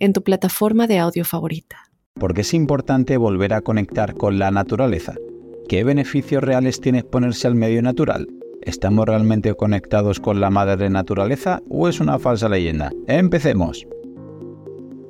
en tu plataforma de audio favorita. Porque es importante volver a conectar con la naturaleza. ¿Qué beneficios reales tiene exponerse al medio natural? ¿Estamos realmente conectados con la madre naturaleza o es una falsa leyenda? Empecemos.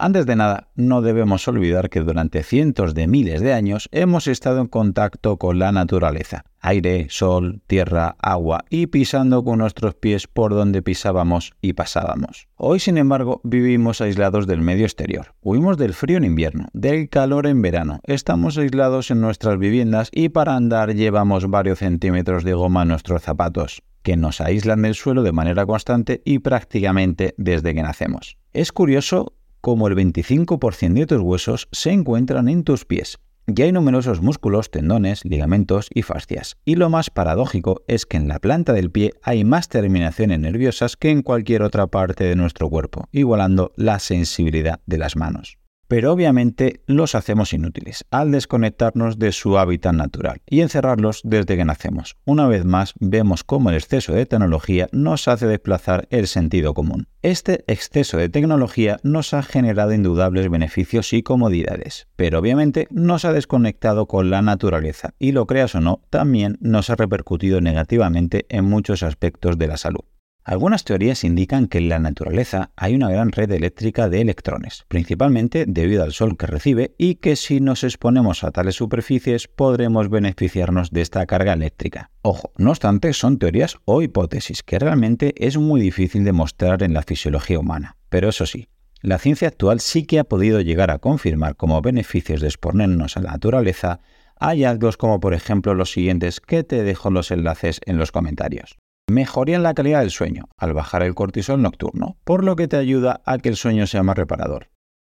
Antes de nada, no debemos olvidar que durante cientos de miles de años hemos estado en contacto con la naturaleza, aire, sol, tierra, agua y pisando con nuestros pies por donde pisábamos y pasábamos. Hoy, sin embargo, vivimos aislados del medio exterior. Huimos del frío en invierno, del calor en verano, estamos aislados en nuestras viviendas y para andar llevamos varios centímetros de goma en nuestros zapatos que nos aíslan del suelo de manera constante y prácticamente desde que nacemos. Es curioso como el 25% de tus huesos se encuentran en tus pies. Ya hay numerosos músculos, tendones, ligamentos y fascias. Y lo más paradójico es que en la planta del pie hay más terminaciones nerviosas que en cualquier otra parte de nuestro cuerpo, igualando la sensibilidad de las manos pero obviamente los hacemos inútiles al desconectarnos de su hábitat natural y encerrarlos desde que nacemos. Una vez más, vemos cómo el exceso de tecnología nos hace desplazar el sentido común. Este exceso de tecnología nos ha generado indudables beneficios y comodidades, pero obviamente nos ha desconectado con la naturaleza y lo creas o no, también nos ha repercutido negativamente en muchos aspectos de la salud. Algunas teorías indican que en la naturaleza hay una gran red eléctrica de electrones, principalmente debido al sol que recibe y que si nos exponemos a tales superficies podremos beneficiarnos de esta carga eléctrica. Ojo, no obstante, son teorías o hipótesis que realmente es muy difícil demostrar en la fisiología humana. Pero eso sí, la ciencia actual sí que ha podido llegar a confirmar como beneficios de exponernos a la naturaleza hallazgos como por ejemplo los siguientes que te dejo los enlaces en los comentarios. Mejoría en la calidad del sueño al bajar el cortisol nocturno, por lo que te ayuda a que el sueño sea más reparador.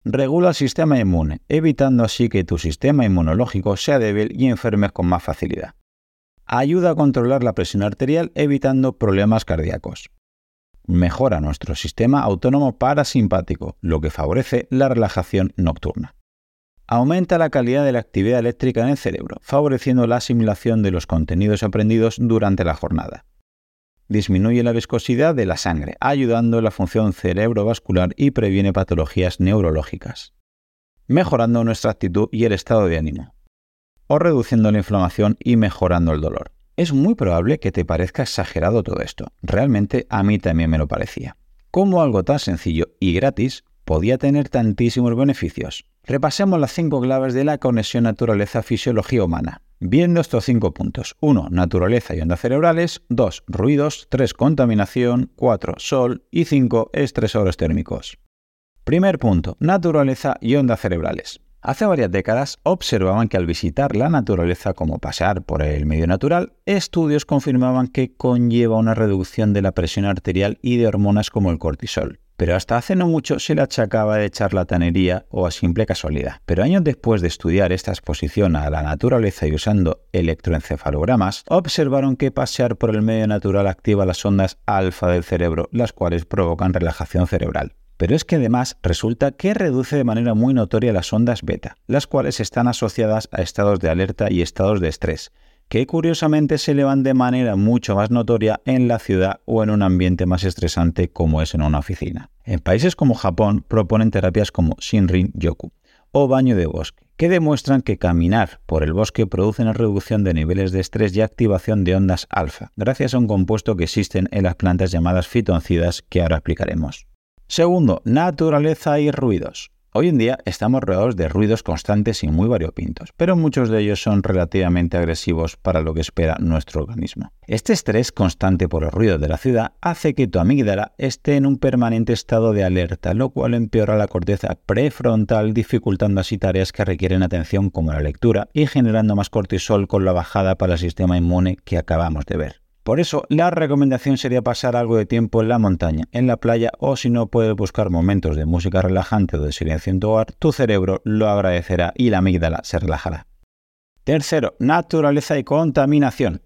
Regula el sistema inmune, evitando así que tu sistema inmunológico sea débil y enfermes con más facilidad. Ayuda a controlar la presión arterial evitando problemas cardíacos. Mejora nuestro sistema autónomo parasimpático, lo que favorece la relajación nocturna. Aumenta la calidad de la actividad eléctrica en el cerebro, favoreciendo la asimilación de los contenidos aprendidos durante la jornada disminuye la viscosidad de la sangre, ayudando en la función cerebrovascular y previene patologías neurológicas, mejorando nuestra actitud y el estado de ánimo, o reduciendo la inflamación y mejorando el dolor. Es muy probable que te parezca exagerado todo esto. Realmente a mí también me lo parecía. ¿Cómo algo tan sencillo y gratis podía tener tantísimos beneficios? Repasemos las cinco claves de la conexión naturaleza-fisiología humana. Viendo estos cinco puntos. 1. Naturaleza y ondas cerebrales. 2. Ruidos. 3. Contaminación. 4. Sol. Y 5. Estresores térmicos. Primer punto. Naturaleza y ondas cerebrales. Hace varias décadas observaban que al visitar la naturaleza como pasear por el medio natural, estudios confirmaban que conlleva una reducción de la presión arterial y de hormonas como el cortisol pero hasta hace no mucho se le achacaba de charlatanería o a simple casualidad. Pero años después de estudiar esta exposición a la naturaleza y usando electroencefalogramas, observaron que pasear por el medio natural activa las ondas alfa del cerebro, las cuales provocan relajación cerebral. Pero es que además resulta que reduce de manera muy notoria las ondas beta, las cuales están asociadas a estados de alerta y estados de estrés, que curiosamente se elevan de manera mucho más notoria en la ciudad o en un ambiente más estresante como es en una oficina. En países como Japón proponen terapias como Shinrin Yoku o baño de bosque, que demuestran que caminar por el bosque produce una reducción de niveles de estrés y activación de ondas alfa, gracias a un compuesto que existen en las plantas llamadas fitoncidas que ahora explicaremos. Segundo, naturaleza y ruidos. Hoy en día estamos rodeados de ruidos constantes y muy variopintos, pero muchos de ellos son relativamente agresivos para lo que espera nuestro organismo. Este estrés constante por el ruido de la ciudad hace que tu amígdala esté en un permanente estado de alerta, lo cual empeora la corteza prefrontal, dificultando así tareas que requieren atención como la lectura y generando más cortisol con la bajada para el sistema inmune que acabamos de ver. Por eso, la recomendación sería pasar algo de tiempo en la montaña, en la playa o si no puedes buscar momentos de música relajante o de silencio en tu hogar, tu cerebro lo agradecerá y la amígdala se relajará. Tercero, naturaleza y contaminación.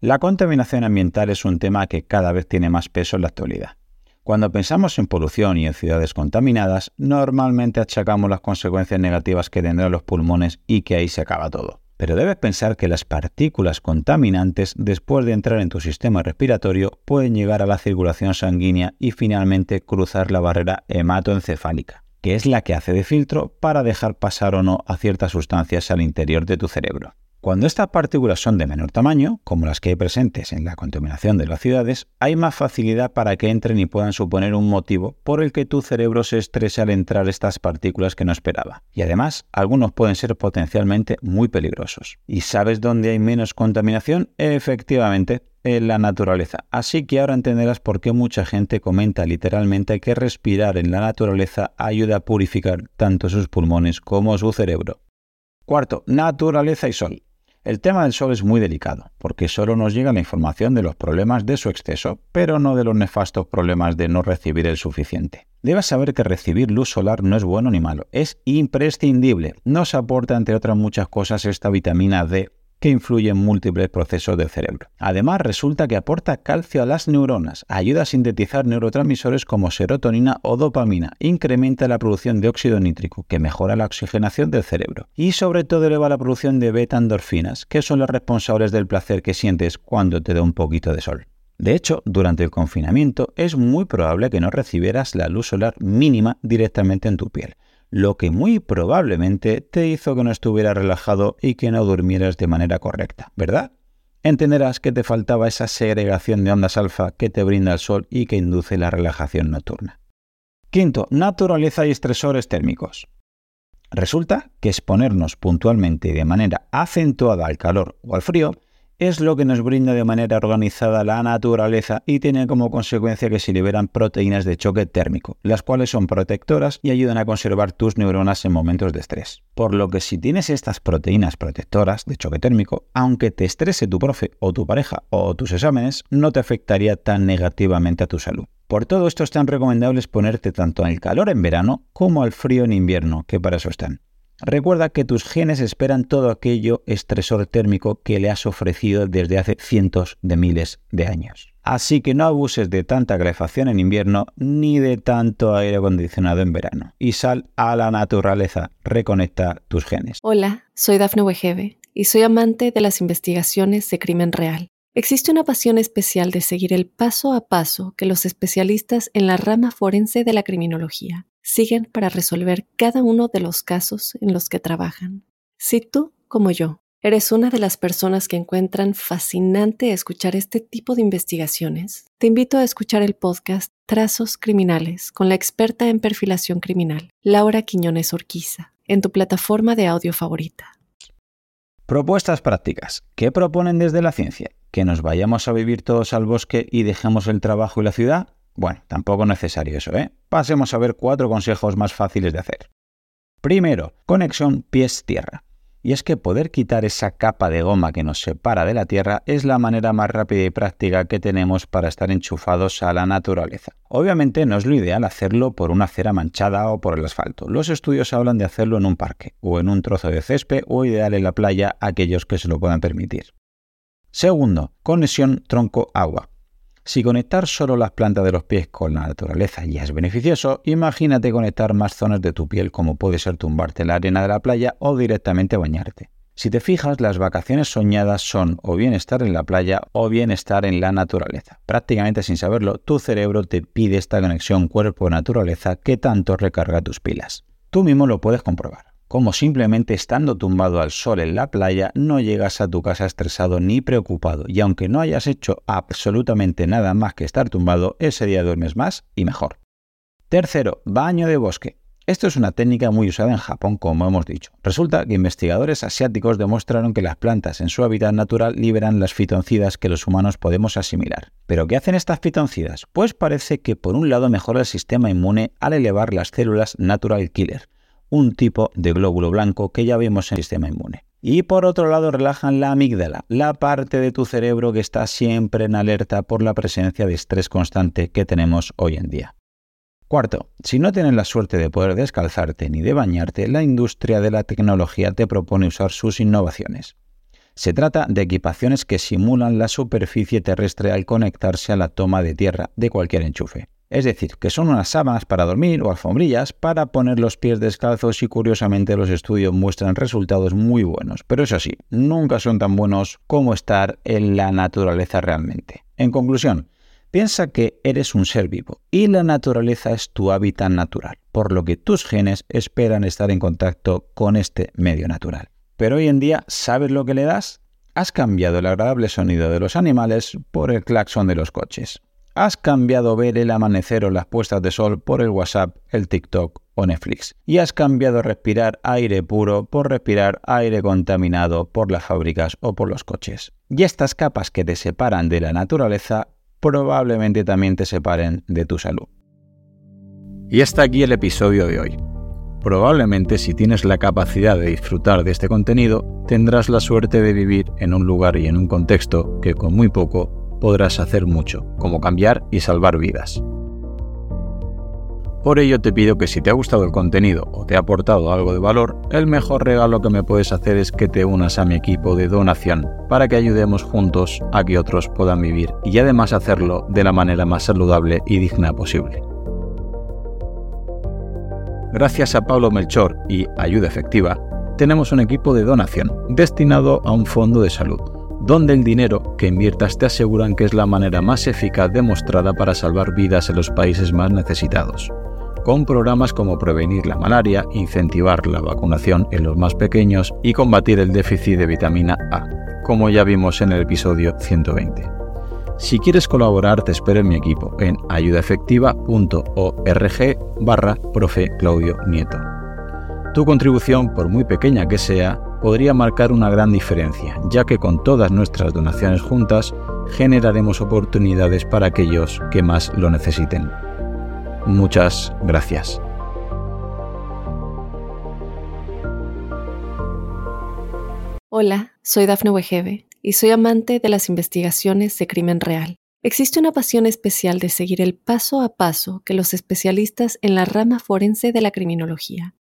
La contaminación ambiental es un tema que cada vez tiene más peso en la actualidad. Cuando pensamos en polución y en ciudades contaminadas, normalmente achacamos las consecuencias negativas que tendrán los pulmones y que ahí se acaba todo. Pero debes pensar que las partículas contaminantes, después de entrar en tu sistema respiratorio, pueden llegar a la circulación sanguínea y finalmente cruzar la barrera hematoencefálica, que es la que hace de filtro para dejar pasar o no a ciertas sustancias al interior de tu cerebro. Cuando estas partículas son de menor tamaño, como las que hay presentes en la contaminación de las ciudades, hay más facilidad para que entren y puedan suponer un motivo por el que tu cerebro se estrese al entrar estas partículas que no esperaba. Y además, algunos pueden ser potencialmente muy peligrosos. ¿Y sabes dónde hay menos contaminación? Efectivamente, en la naturaleza. Así que ahora entenderás por qué mucha gente comenta literalmente que respirar en la naturaleza ayuda a purificar tanto sus pulmones como su cerebro. Cuarto, naturaleza y sol. El tema del sol es muy delicado, porque solo nos llega la información de los problemas de su exceso, pero no de los nefastos problemas de no recibir el suficiente. Debes saber que recibir luz solar no es bueno ni malo, es imprescindible. Nos aporta, entre otras muchas cosas, esta vitamina D que influye en múltiples procesos del cerebro. Además, resulta que aporta calcio a las neuronas, ayuda a sintetizar neurotransmisores como serotonina o dopamina, incrementa la producción de óxido nítrico, que mejora la oxigenación del cerebro, y sobre todo eleva la producción de beta-endorfinas, que son las responsables del placer que sientes cuando te da un poquito de sol. De hecho, durante el confinamiento es muy probable que no recibieras la luz solar mínima directamente en tu piel lo que muy probablemente te hizo que no estuvieras relajado y que no durmieras de manera correcta, ¿verdad? Entenderás que te faltaba esa segregación de ondas alfa que te brinda el sol y que induce la relajación nocturna. Quinto, naturaleza y estresores térmicos. Resulta que exponernos puntualmente y de manera acentuada al calor o al frío es lo que nos brinda de manera organizada la naturaleza y tiene como consecuencia que se liberan proteínas de choque térmico, las cuales son protectoras y ayudan a conservar tus neuronas en momentos de estrés. Por lo que si tienes estas proteínas protectoras de choque térmico, aunque te estrese tu profe o tu pareja o tus exámenes, no te afectaría tan negativamente a tu salud. Por todo esto es tan recomendable exponerte tanto al calor en verano como al frío en invierno, que para eso están. Recuerda que tus genes esperan todo aquello estresor térmico que le has ofrecido desde hace cientos de miles de años. Así que no abuses de tanta calefacción en invierno ni de tanto aire acondicionado en verano. Y sal a la naturaleza, reconecta tus genes. Hola, soy Dafne Wegebe y soy amante de las investigaciones de crimen real. Existe una pasión especial de seguir el paso a paso que los especialistas en la rama forense de la criminología siguen para resolver cada uno de los casos en los que trabajan. Si tú, como yo, eres una de las personas que encuentran fascinante escuchar este tipo de investigaciones, te invito a escuchar el podcast Trazos Criminales con la experta en perfilación criminal, Laura Quiñones Orquiza, en tu plataforma de audio favorita. Propuestas prácticas. ¿Qué proponen desde la ciencia? ¿Que nos vayamos a vivir todos al bosque y dejemos el trabajo y la ciudad? Bueno, tampoco es necesario eso, ¿eh? Pasemos a ver cuatro consejos más fáciles de hacer. Primero, conexión pies-tierra. Y es que poder quitar esa capa de goma que nos separa de la Tierra es la manera más rápida y práctica que tenemos para estar enchufados a la naturaleza. Obviamente no es lo ideal hacerlo por una acera manchada o por el asfalto. Los estudios hablan de hacerlo en un parque, o en un trozo de césped, o ideal en la playa aquellos que se lo puedan permitir. Segundo, conexión tronco-agua. Si conectar solo las plantas de los pies con la naturaleza ya es beneficioso, imagínate conectar más zonas de tu piel como puede ser tumbarte en la arena de la playa o directamente bañarte. Si te fijas, las vacaciones soñadas son o bien estar en la playa o bien estar en la naturaleza. Prácticamente sin saberlo, tu cerebro te pide esta conexión cuerpo-naturaleza que tanto recarga tus pilas. Tú mismo lo puedes comprobar como simplemente estando tumbado al sol en la playa no llegas a tu casa estresado ni preocupado y aunque no hayas hecho absolutamente nada más que estar tumbado, ese día duermes más y mejor. Tercero, baño de bosque. Esto es una técnica muy usada en Japón, como hemos dicho. Resulta que investigadores asiáticos demostraron que las plantas en su hábitat natural liberan las fitoncidas que los humanos podemos asimilar. ¿Pero qué hacen estas fitoncidas? Pues parece que por un lado mejora el sistema inmune al elevar las células natural killer, un tipo de glóbulo blanco que ya vemos en el sistema inmune. Y por otro lado relajan la amígdala, la parte de tu cerebro que está siempre en alerta por la presencia de estrés constante que tenemos hoy en día. Cuarto, si no tienes la suerte de poder descalzarte ni de bañarte, la industria de la tecnología te propone usar sus innovaciones. Se trata de equipaciones que simulan la superficie terrestre al conectarse a la toma de tierra de cualquier enchufe. Es decir, que son unas sábanas para dormir o alfombrillas para poner los pies descalzos y curiosamente los estudios muestran resultados muy buenos. Pero eso sí, nunca son tan buenos como estar en la naturaleza realmente. En conclusión, Piensa que eres un ser vivo y la naturaleza es tu hábitat natural, por lo que tus genes esperan estar en contacto con este medio natural. Pero hoy en día, ¿sabes lo que le das? Has cambiado el agradable sonido de los animales por el claxon de los coches. Has cambiado ver el amanecer o las puestas de sol por el WhatsApp, el TikTok o Netflix. Y has cambiado respirar aire puro por respirar aire contaminado por las fábricas o por los coches. Y estas capas que te separan de la naturaleza probablemente también te separen de tu salud. Y hasta aquí el episodio de hoy. Probablemente si tienes la capacidad de disfrutar de este contenido, tendrás la suerte de vivir en un lugar y en un contexto que con muy poco podrás hacer mucho, como cambiar y salvar vidas. Por ello te pido que si te ha gustado el contenido o te ha aportado algo de valor, el mejor regalo que me puedes hacer es que te unas a mi equipo de donación para que ayudemos juntos a que otros puedan vivir y además hacerlo de la manera más saludable y digna posible. Gracias a Pablo Melchor y Ayuda Efectiva, tenemos un equipo de donación destinado a un fondo de salud, donde el dinero que inviertas te aseguran que es la manera más eficaz demostrada para salvar vidas en los países más necesitados con programas como prevenir la malaria, incentivar la vacunación en los más pequeños y combatir el déficit de vitamina A, como ya vimos en el episodio 120. Si quieres colaborar, te espero en mi equipo en ayudaefectiva.org barra profe Claudio Nieto. Tu contribución, por muy pequeña que sea, podría marcar una gran diferencia, ya que con todas nuestras donaciones juntas generaremos oportunidades para aquellos que más lo necesiten. Muchas gracias. Hola, soy Dafne Wegebe y soy amante de las investigaciones de crimen real. Existe una pasión especial de seguir el paso a paso que los especialistas en la rama forense de la criminología